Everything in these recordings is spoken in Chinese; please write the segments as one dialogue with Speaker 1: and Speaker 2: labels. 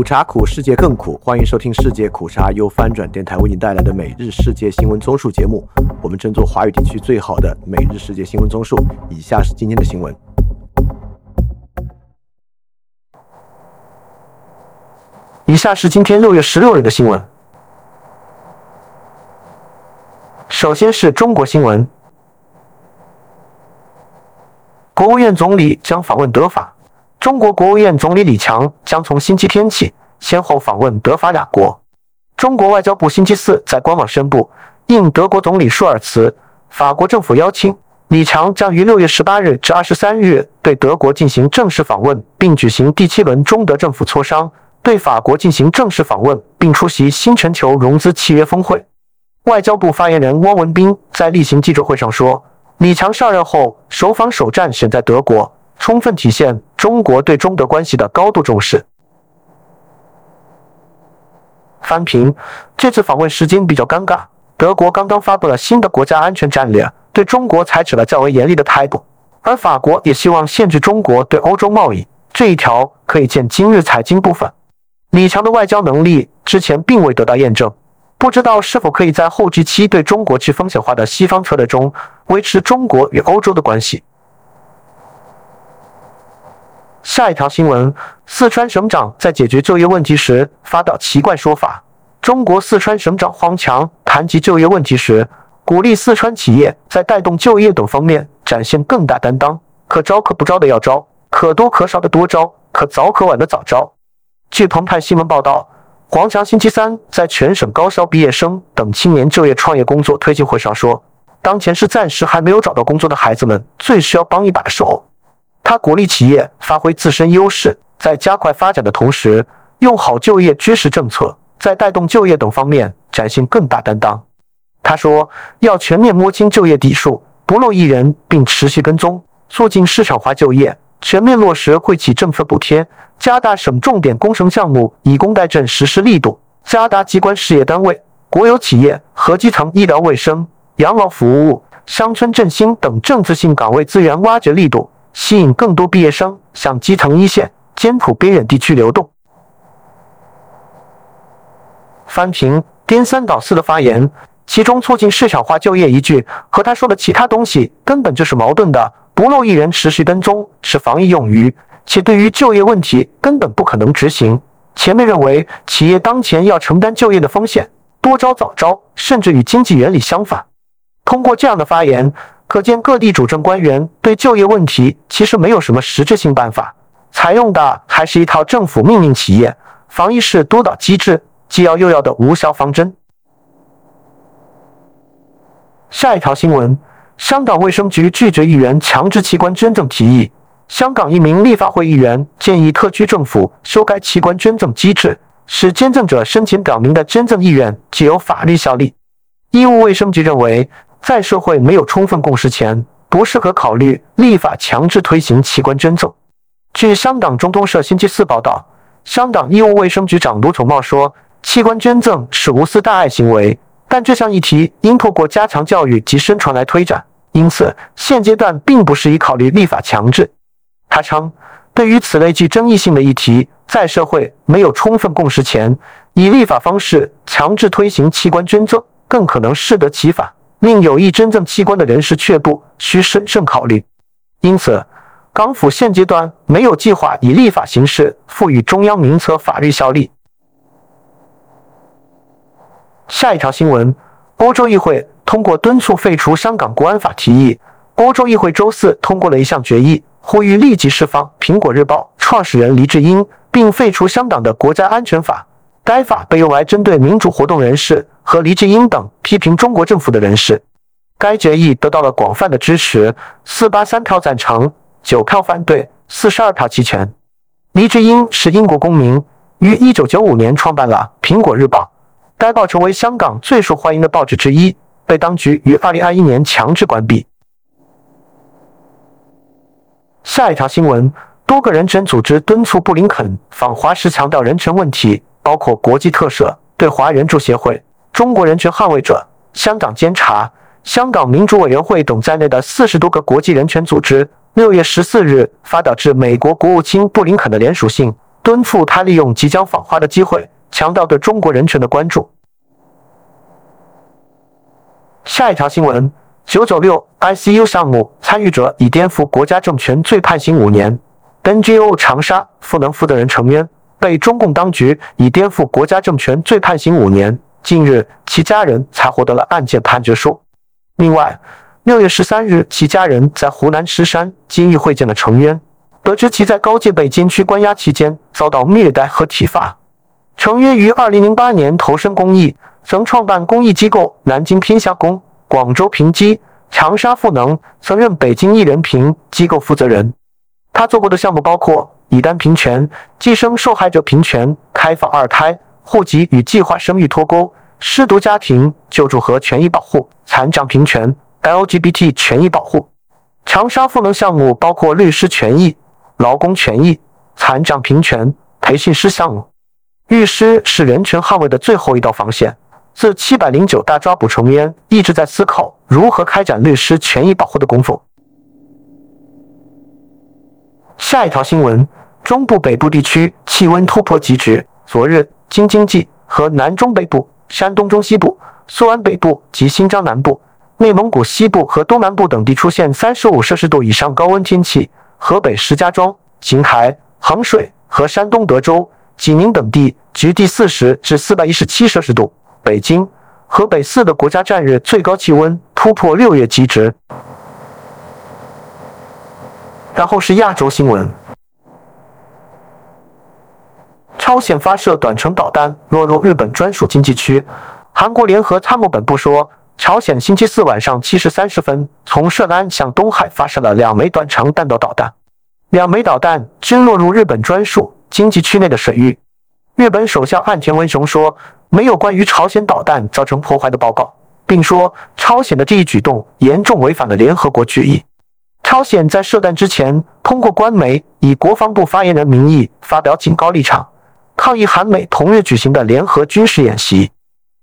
Speaker 1: 苦茶苦，世界更苦。欢迎收听世界苦茶由翻转电台为您带来的每日世界新闻综述节目。我们争做华语地区最好的每日世界新闻综述。以下是今天的新闻。以下是今天六月十六日的新闻。首先是中国新闻，国务院总理将访问德法。中国国务院总理李强将从星期天起先后访问德法两国。中国外交部星期四在官网宣布，应德国总理舒尔茨、法国政府邀请，李强将于六月十八日至二十三日对德国进行正式访问，并举行第七轮中德政府磋商；对法国进行正式访问，并出席新全球融资契约峰会。外交部发言人汪文斌在例行记者会上说，李强上任后首访首站选在德国。充分体现中国对中德关系的高度重视。翻评这次访问时间比较尴尬，德国刚刚发布了新的国家安全战略，对中国采取了较为严厉的态度，而法国也希望限制中国对欧洲贸易，这一条可以见今日财经部分。李强的外交能力之前并未得到验证，不知道是否可以在后继期对中国去风险化的西方策略中维持中国与欧洲的关系。下一条新闻：四川省长在解决就业问题时发表奇怪说法。中国四川省长黄强谈及就业问题时，鼓励四川企业在带动就业等方面展现更大担当，可招可不招的要招，可多可少的多招，可早可晚的早招。据澎湃新闻报道，黄强星期三在全省高校毕业生等青年就业创业工作推进会上说：“当前是暂时还没有找到工作的孩子们最需要帮一把的时候”他鼓励企业发挥自身优势，在加快发展的同时，用好就业支持政策，在带动就业等方面展现更大担当。他说，要全面摸清就业底数，不漏一人，并持续跟踪，促进市场化就业，全面落实惠企政策补贴，加大省重点工程项目以工代赈实施力度，加大机关事业单位、国有企业和基层医疗卫生、养老服务、乡村振兴等政策性岗位资源挖掘力度。吸引更多毕业生向基层一线、艰苦边远地区流动。翻评颠三倒四的发言，其中促进市场化就业一句和他说的其他东西根本就是矛盾的。不漏一人，持续跟踪是防疫用语，且对于就业问题根本不可能执行。前面认为企业当前要承担就业的风险，多招早招，甚至与经济原理相反。通过这样的发言。可见各地主政官员对就业问题其实没有什么实质性办法，采用的还是一套政府命令企业防疫式督导机制，既要又要的无效方针。下一条新闻：香港卫生局拒绝议员强制器官捐赠提议。香港一名立法会议员建议特区政府修改器官捐赠机制，使捐赠者申请表明的捐赠意愿具有法律效力。医务卫生局认为。在社会没有充分共识前，不适合考虑立法强制推行器官捐赠。据香港中通社星期四报道，香港医务卫生局长卢宠茂说：“器官捐赠是无私大爱行为，但这项议题应透过加强教育及宣传来推展，因此现阶段并不适宜考虑立法强制。”他称：“对于此类具争议性的议题，在社会没有充分共识前，以立法方式强制推行器官捐赠，更可能适得其反。”令有意捐赠器官的人士却步，需审慎考虑。因此，港府现阶段没有计划以立法形式赋予中央名册法律效力。下一条新闻：欧洲议会通过敦促废除香港国安法提议。欧洲议会周四通过了一项决议，呼吁立即释放《苹果日报》创始人黎智英，并废除香港的国家安全法。该法被用来针对民主活动人士。和黎智英等批评中国政府的人士，该决议得到了广泛的支持，四八三票赞成，九票反对，四十二票弃权。黎智英是英国公民，于一九九五年创办了《苹果日报》，该报成为香港最受欢迎的报纸之一，被当局于二零二一年强制关闭。下一条新闻：多个人权组织敦促布林肯访华时强调人权问题，包括国际特赦、对华援助协会。中国人权捍卫者、香港监察、香港民主委员会等在内的四十多个国际人权组织，六月十四日发表致美国国务卿布林肯的联署信，敦促他利用即将访华的机会，强调对中国人权的关注。下一条新闻：九九六 ICU 项目参与者以颠覆国家政权罪判刑五年。NGO 长沙赋能负责人程渊被中共当局以颠覆国家政权罪判刑五年。近日，其家人才获得了案件判决书。另外，六月十三日，其家人在湖南石山监狱会见了程渊，得知其在高界北监区关押期间遭到虐待和体罚。程渊于二零零八年投身公益。曾创办公益机构南京天下宫、广州平基、长沙赋能，曾任北京一人平机构负责人。他做过的项目包括以单平权、计生受害者平权、开放二胎、户籍与计划生育脱钩、失独家庭救助和权益保护、残障平权、LGBT 权益保护。长沙赋能项目包括律师权益、劳工权益、残障平权培训师项目。律师是人权捍卫的最后一道防线。自七百零九大抓捕重烟，一直在思考如何开展律师权益保护的工作。下一条新闻：中部北部地区气温突破极值。昨日，京津冀和南中北部、山东中西部、苏安北部及新疆南部、内蒙古西部和东南部等地出现三十五摄氏度以上高温天气。河北石家庄、邢台、衡水和山东德州、济宁等地局地四十至四百一十七摄氏度。北京、河北四的国家战日最高气温突破六月极值。然后是亚洲新闻：朝鲜发射短程导弹落入日本专属经济区。韩国联合参谋本部说，朝鲜星期四晚上七时三十分从涉南向东海发射了两枚短程弹道导弹，两枚导弹均落入日本专属经济区内的水域。日本首相岸田文雄说。没有关于朝鲜导弹造成破坏的报告，并说朝鲜的这一举动严重违反了联合国决议。朝鲜在射弹之前，通过官媒以国防部发言人名义发表警告立场，抗议韩美同日举行的联合军事演习。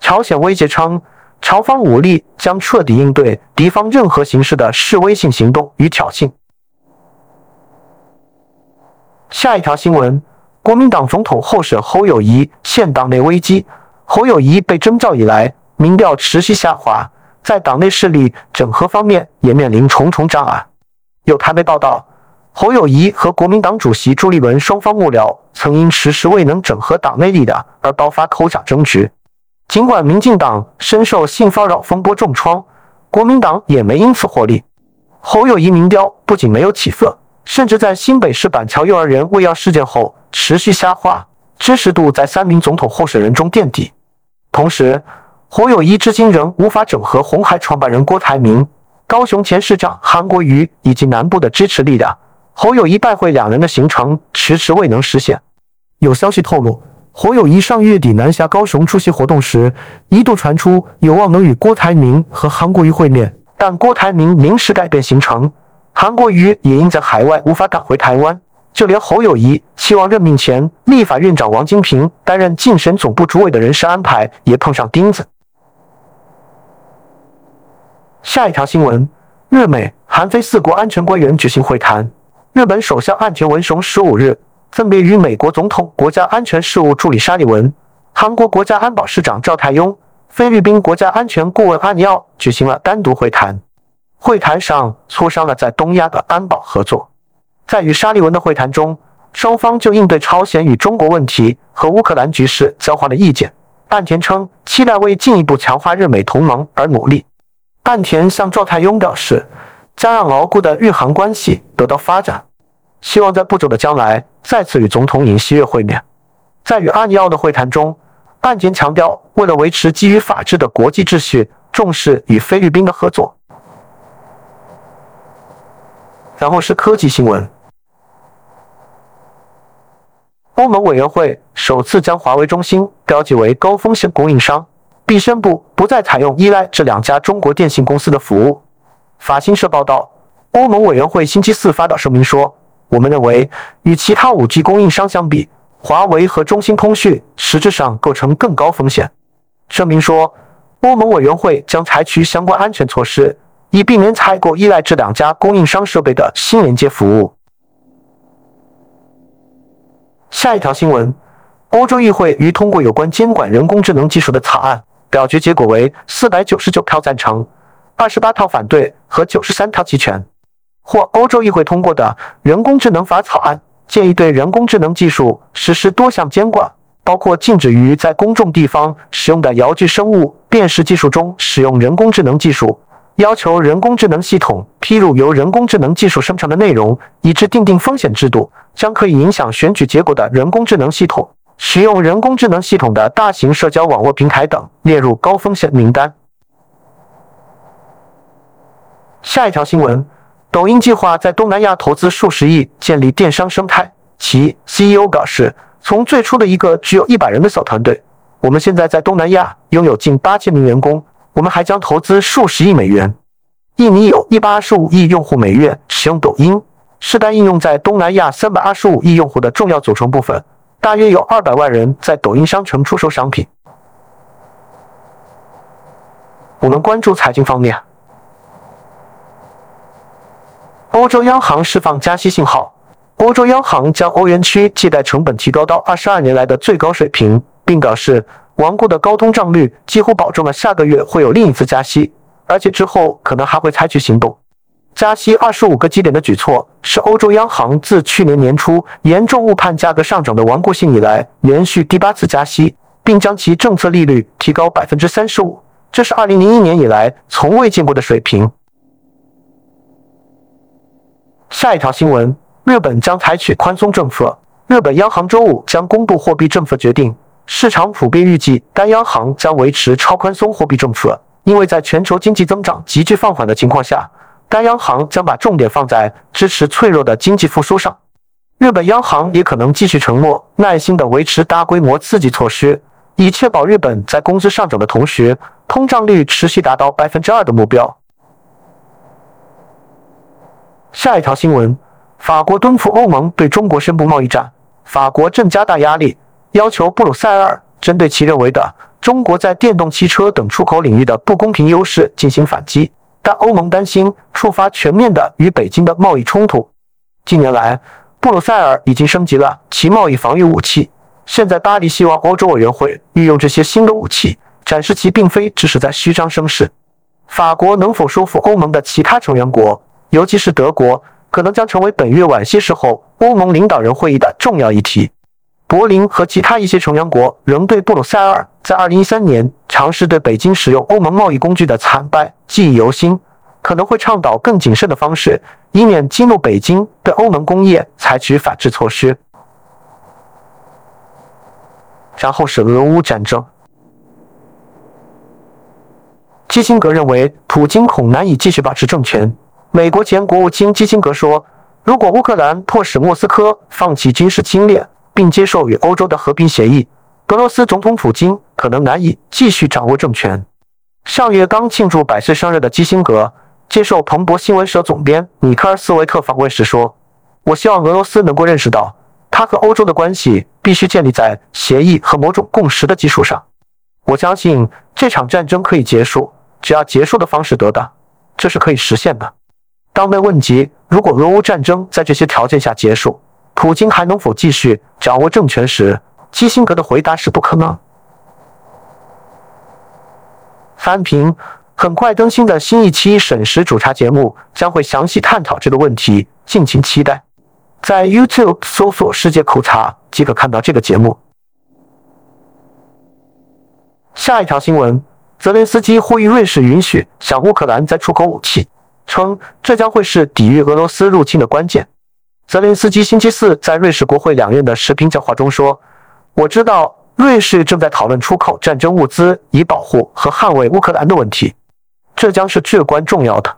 Speaker 1: 朝鲜威胁称，朝方武力将彻底应对敌方任何形式的示威性行动与挑衅。下一条新闻：国民党总统候选侯友谊现党内危机。侯友谊被征召以来，民调持续下滑，在党内势力整合方面也面临重重障碍。有台媒报道，侯友谊和国民党主席朱立伦双方幕僚曾因迟迟未能整合党内力量而爆发口角争执。尽管民进党深受性骚扰风波重创，国民党也没因此获利。侯友谊民调不仅没有起色，甚至在新北市板桥幼儿园喂药事件后持续下滑，支持度在三名总统候选人中垫底。同时，侯友谊至今仍无法整合红海创办人郭台铭、高雄前市长韩国瑜以及南部的支持力量。侯友谊拜会两人的行程迟迟未能实现。有消息透露，侯友谊上月底南下高雄出席活动时，一度传出有望能与郭台铭和韩国瑜会面，但郭台铭临时改变行程，韩国瑜也因在海外无法赶回台湾。就连侯友谊期望任命前立法院长王金平担任竞选总部主委的人事安排也碰上钉子。下一条新闻：日美韩非四国安全官员举行会谈。日本首相岸田文雄十五日分别与美国总统国家安全事务助理沙利文、韩国国家安保市长赵泰庸、菲律宾国家安全顾问阿尼奥举行了单独会谈。会谈上磋商了在东亚的安保合作。在与沙利文的会谈中，双方就应对朝鲜与中国问题和乌克兰局势交换了意见。岸田称，期待为进一步强化日美同盟而努力。岸田向赵太庸表示，将让牢固的日韩关系得到发展，希望在不久的将来再次与总统尹锡悦会面。在与阿尼奥的会谈中，岸田强调，为了维持基于法治的国际秩序，重视与菲律宾的合作。然后是科技新闻。欧盟委员会首次将华为、中兴标记为高风险供应商，并宣布不再采用依赖这两家中国电信公司的服务。法新社报道，欧盟委员会星期四发表声明说：“我们认为，与其他 5G 供应商相比，华为和中兴通讯实质上构成更高风险。”声明说，欧盟委员会将采取相关安全措施，以避免采购依赖这两家供应商设备的新连接服务。下一条新闻：欧洲议会于通过有关监管人工智能技术的草案，表决结果为四百九十九票赞成，二十八票反对和九十三票弃权。或欧洲议会通过的人工智能法草案，建议对人工智能技术实施多项监管，包括禁止于在公众地方使用的遥距生物辨识技术中使用人工智能技术。要求人工智能系统披露由人工智能技术生成的内容，以致定定风险制度，将可以影响选举结果的人工智能系统、使用人工智能系统的大型社交网络平台等列入高风险名单。下一条新闻：抖音计划在东南亚投资数十亿建立电商生态。其 CEO 表示：“从最初的一个只有一百人的小团队，我们现在在东南亚拥有近八千名员工。”我们还将投资数十亿美元。印尼有一百二十五亿用户每月使用抖音，是该应用在东南亚三百二十五亿用户的重要组成部分。大约有二百万人在抖音商城出售商品。我们关注财经方面。欧洲央行释放加息信号。欧洲央行将欧元区借贷成本提高到二十二年来的最高水平，并表示。顽固的高通胀率几乎保证了下个月会有另一次加息，而且之后可能还会采取行动。加息二十五个基点的举措是欧洲央行自去年年初严重误判价格上涨的顽固性以来连续第八次加息，并将其政策利率提高百分之三十五，这是二零零一年以来从未见过的水平。下一条新闻：日本将采取宽松政策。日本央行周五将公布货币政策决定。市场普遍预计，该央行将维持超宽松货币政策，因为在全球经济增长急剧放缓的情况下，该央行将把重点放在支持脆弱的经济复苏上。日本央行也可能继续承诺耐心地维持大规模刺激措施，以确保日本在工资上涨的同时，通胀率持续达到百分之二的目标。下一条新闻：法国敦促欧盟对中国宣布贸易战，法国正加大压力。要求布鲁塞尔针对其认为的中国在电动汽车等出口领域的不公平优势进行反击，但欧盟担心触发全面的与北京的贸易冲突。近年来，布鲁塞尔已经升级了其贸易防御武器。现在，巴黎希望欧洲委员会运用这些新的武器，展示其并非只是在虚张声势。法国能否说服欧盟的其他成员国，尤其是德国，可能将成为本月晚些时候欧盟领导人会议的重要议题。柏林和其他一些成员国仍对布鲁塞尔在2013年尝试对北京使用欧盟贸易工具的惨败记忆犹新，可能会倡导更谨慎的方式，以免激怒北京对欧盟工业采取反制措施。然后是俄乌战争。基辛格认为，普京恐难以继续保持政权。美国前国务卿基辛格说：“如果乌克兰迫使莫斯科放弃军事侵略，”并接受与欧洲的和平协议，俄罗斯总统普京可能难以继续掌握政权。上月刚庆祝百岁生日的基辛格接受彭博新闻社总编米克尔斯维特访问时说：“我希望俄罗斯能够认识到，他和欧洲的关系必须建立在协议和某种共识的基础上。我相信这场战争可以结束，只要结束的方式得当，这是可以实现的。”当被问及如果俄乌战争在这些条件下结束，普京还能否继续掌握政权时，基辛格的回答是不可能。翻评很快更新的新一期审时煮茶节目将会详细探讨这个问题，敬请期待。在 YouTube 搜索“世界苦茶”即可看到这个节目。下一条新闻：泽连斯基呼吁瑞士允许向乌克兰再出口武器，称这将会是抵御俄罗斯入侵的关键。泽连斯基星期四在瑞士国会两院的视频讲话中说：“我知道瑞士正在讨论出口战争物资以保护和捍卫乌克兰的问题，这将是至关重要的。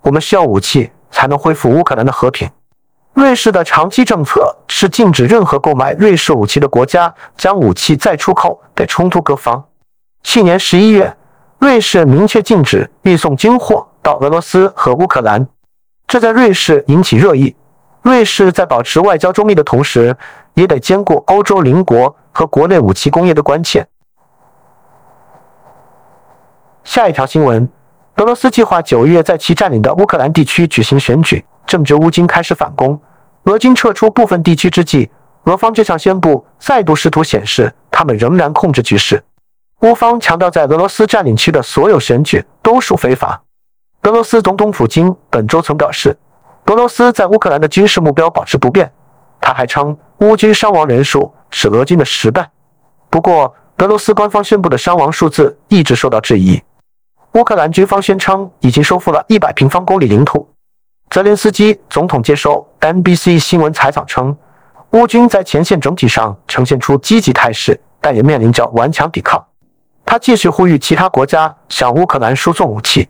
Speaker 1: 我们需要武器才能恢复乌克兰的和平。瑞士的长期政策是禁止任何购买瑞士武器的国家将武器再出口给冲突各方。去年十一月，瑞士明确禁止运送军火到俄罗斯和乌克兰，这在瑞士引起热议。”瑞士在保持外交中立的同时，也得兼顾欧洲邻国和国内武器工业的关切。下一条新闻：俄罗斯计划九月在其占领的乌克兰地区举行选举，正值乌军开始反攻，俄军撤出部分地区之际，俄方这项宣布再度试图显示他们仍然控制局势。乌方强调，在俄罗斯占领区的所有选举都属非法。俄罗斯总统普京本周曾表示，俄罗斯在乌克兰的军事目标保持不变。他还称，乌军伤亡人数是俄军的十倍。不过，俄罗斯官方宣布的伤亡数字一直受到质疑。乌克兰军方宣称已经收复了一百平方公里领土。泽连斯基总统接受 NBC 新闻采访称，乌军在前线整体上呈现出积极态势，但也面临着顽强抵抗。他继续呼吁其他国家向乌克兰输送武器。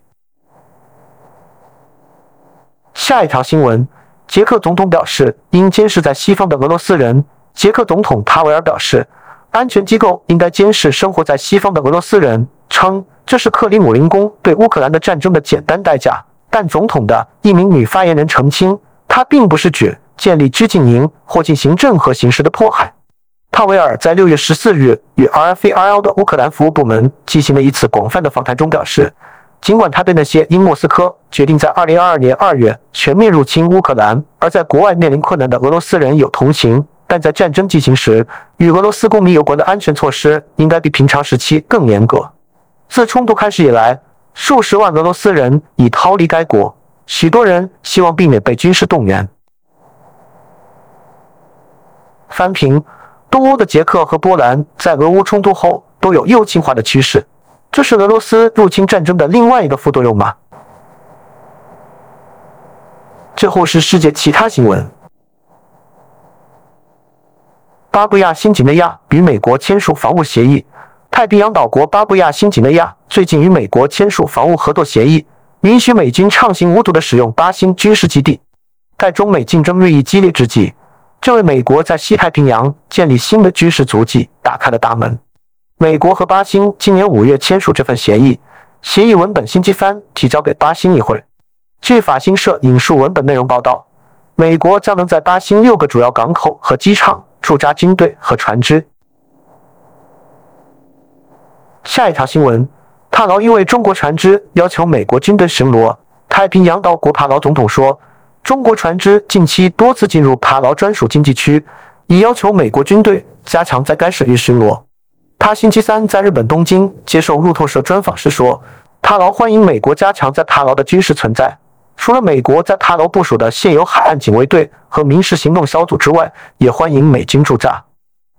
Speaker 1: 下一条新闻。捷克总统表示，应监视在西方的俄罗斯人。捷克总统塔维尔表示，安全机构应该监视生活在西方的俄罗斯人，称这是克里姆林宫对乌克兰的战争的简单代价。但总统的一名女发言人澄清，他并不是指建立拘禁营或进行任何形式的迫害。塔维尔在六月十四日与 RFAL 的乌克兰服务部门进行了一次广泛的访谈中表示。尽管他对那些因莫斯科决定在2022年2月全面入侵乌克兰而在国外面临困难的俄罗斯人有同情，但在战争进行时，与俄罗斯公民有关的安全措施应该比平常时期更严格。自冲突开始以来，数十万俄罗斯人已逃离该国，许多人希望避免被军事动员。翻评：东欧的捷克和波兰在俄乌冲突后都有右倾化的趋势。这是俄罗斯入侵战争的另外一个副作用吗？最后是世界其他新闻：巴布亚新几内亚与美国签署防务协议。太平洋岛国巴布亚新几内亚最近与美国签署防务合作协议，允许美军畅行无阻地使用巴新军事基地。在中美竞争日益激烈之际，这为美国在西太平洋建立新的军事足迹打开了大门。美国和巴新今年五月签署这份协议，协议文本星期三提交给巴新议会。据法新社引述文本内容报道，美国将能在巴新六个主要港口和机场驻扎军队和船只。下一条新闻：帕劳因为中国船只要求美国军队巡逻。太平洋岛国帕劳总统说，中国船只近期多次进入帕劳专属经济区，已要求美国军队加强在该水域巡逻。他星期三在日本东京接受路透社专访时说：“塔劳欢迎美国加强在塔劳的军事存在。除了美国在塔劳部署的现有海岸警卫队和民事行动小组之外，也欢迎美军驻扎。”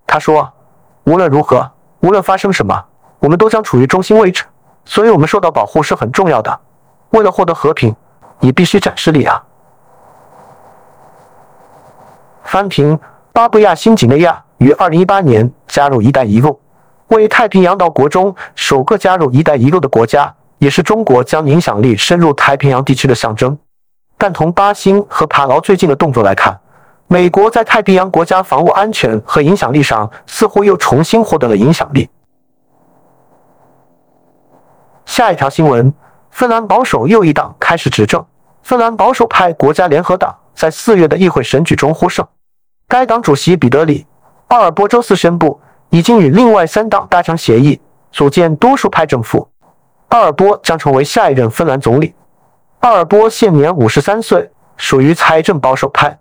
Speaker 1: 他说：“无论如何，无论发生什么，我们都将处于中心位置，所以我们受到保护是很重要的。为了获得和平，你必须展示力量。”翻平：巴布亚新几内亚于二零一八年加入“一带一路”。为太平洋岛国中首个加入“一带一路”的国家，也是中国将影响力深入太平洋地区的象征。但从巴新和帕劳最近的动作来看，美国在太平洋国家防务安全和影响力上似乎又重新获得了影响力。下一条新闻：芬兰保守右翼党开始执政。芬兰保守派国家联合党在四月的议会选举中获胜。该党主席彼得里·奥尔波周四宣布。已经与另外三党达成协议，组建多数派政府。奥尔波将成为下一任芬兰总理。奥尔波现年五十三岁，属于财政保守派。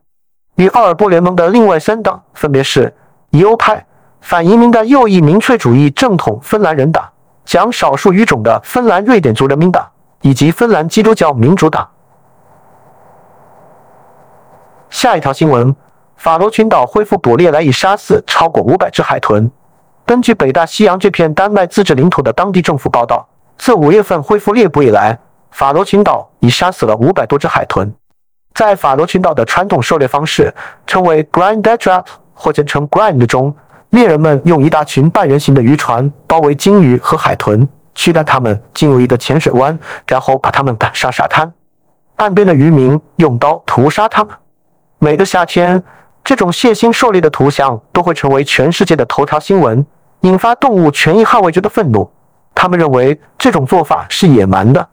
Speaker 1: 与奥尔波联盟的另外三党分别是疑欧派、反移民的右翼民粹主义正统芬兰人党、讲少数语种的芬兰瑞典族人民党以及芬兰基督教民主党。下一条新闻。法罗群岛恢复捕猎来已杀死超过五百只海豚。根据北大西洋这片丹麦自治领土的当地政府报道，自五月份恢复猎捕以来，法罗群岛已杀死了五百多只海豚。在法罗群岛的传统狩猎方式称为 grind trap 或简称 grind 中，猎人们用一大群半圆形的渔船包围鲸鱼和海豚，驱赶它们进入一个浅水湾，然后把它们赶上沙滩。岸边的渔民用刀屠杀它们。每个夏天。这种血腥狩猎的图像都会成为全世界的头条新闻，引发动物权益捍卫者的愤怒。他们认为这种做法是野蛮的。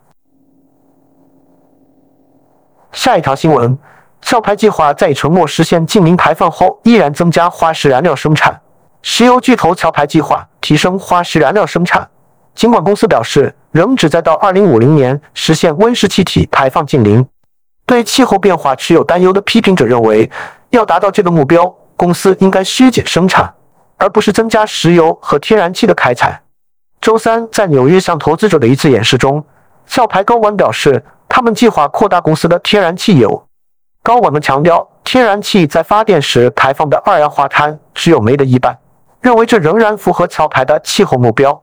Speaker 1: 下一条新闻：壳牌计划在承诺实现净零排放后，依然增加化石燃料生产。石油巨头壳牌计划提升化石燃料生产，尽管公司表示仍旨在到2050年实现温室气体排放净零。对气候变化持有担忧的批评者认为。要达到这个目标，公司应该削减生产，而不是增加石油和天然气的开采。周三在纽约向投资者的一次演示中，壳牌高管表示，他们计划扩大公司的天然气业务。高管们强调，天然气在发电时排放的二氧化碳只有煤的一半，认为这仍然符合壳牌的气候目标。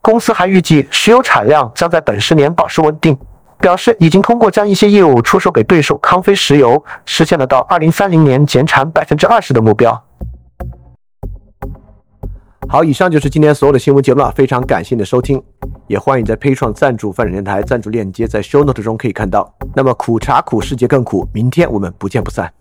Speaker 1: 公司还预计石油产量将在本十年保持稳定，表示已经通过将一些业务出售给对手康菲石油，实现了到二零三零年减产百分之二十的目标。
Speaker 2: 好，以上就是今天所有的新闻节目了，非常感谢你的收听，也欢迎在配创赞助范展电台赞助链接在 Show Note 中可以看到。那么苦茶苦，世界更苦，明天我们不见不散。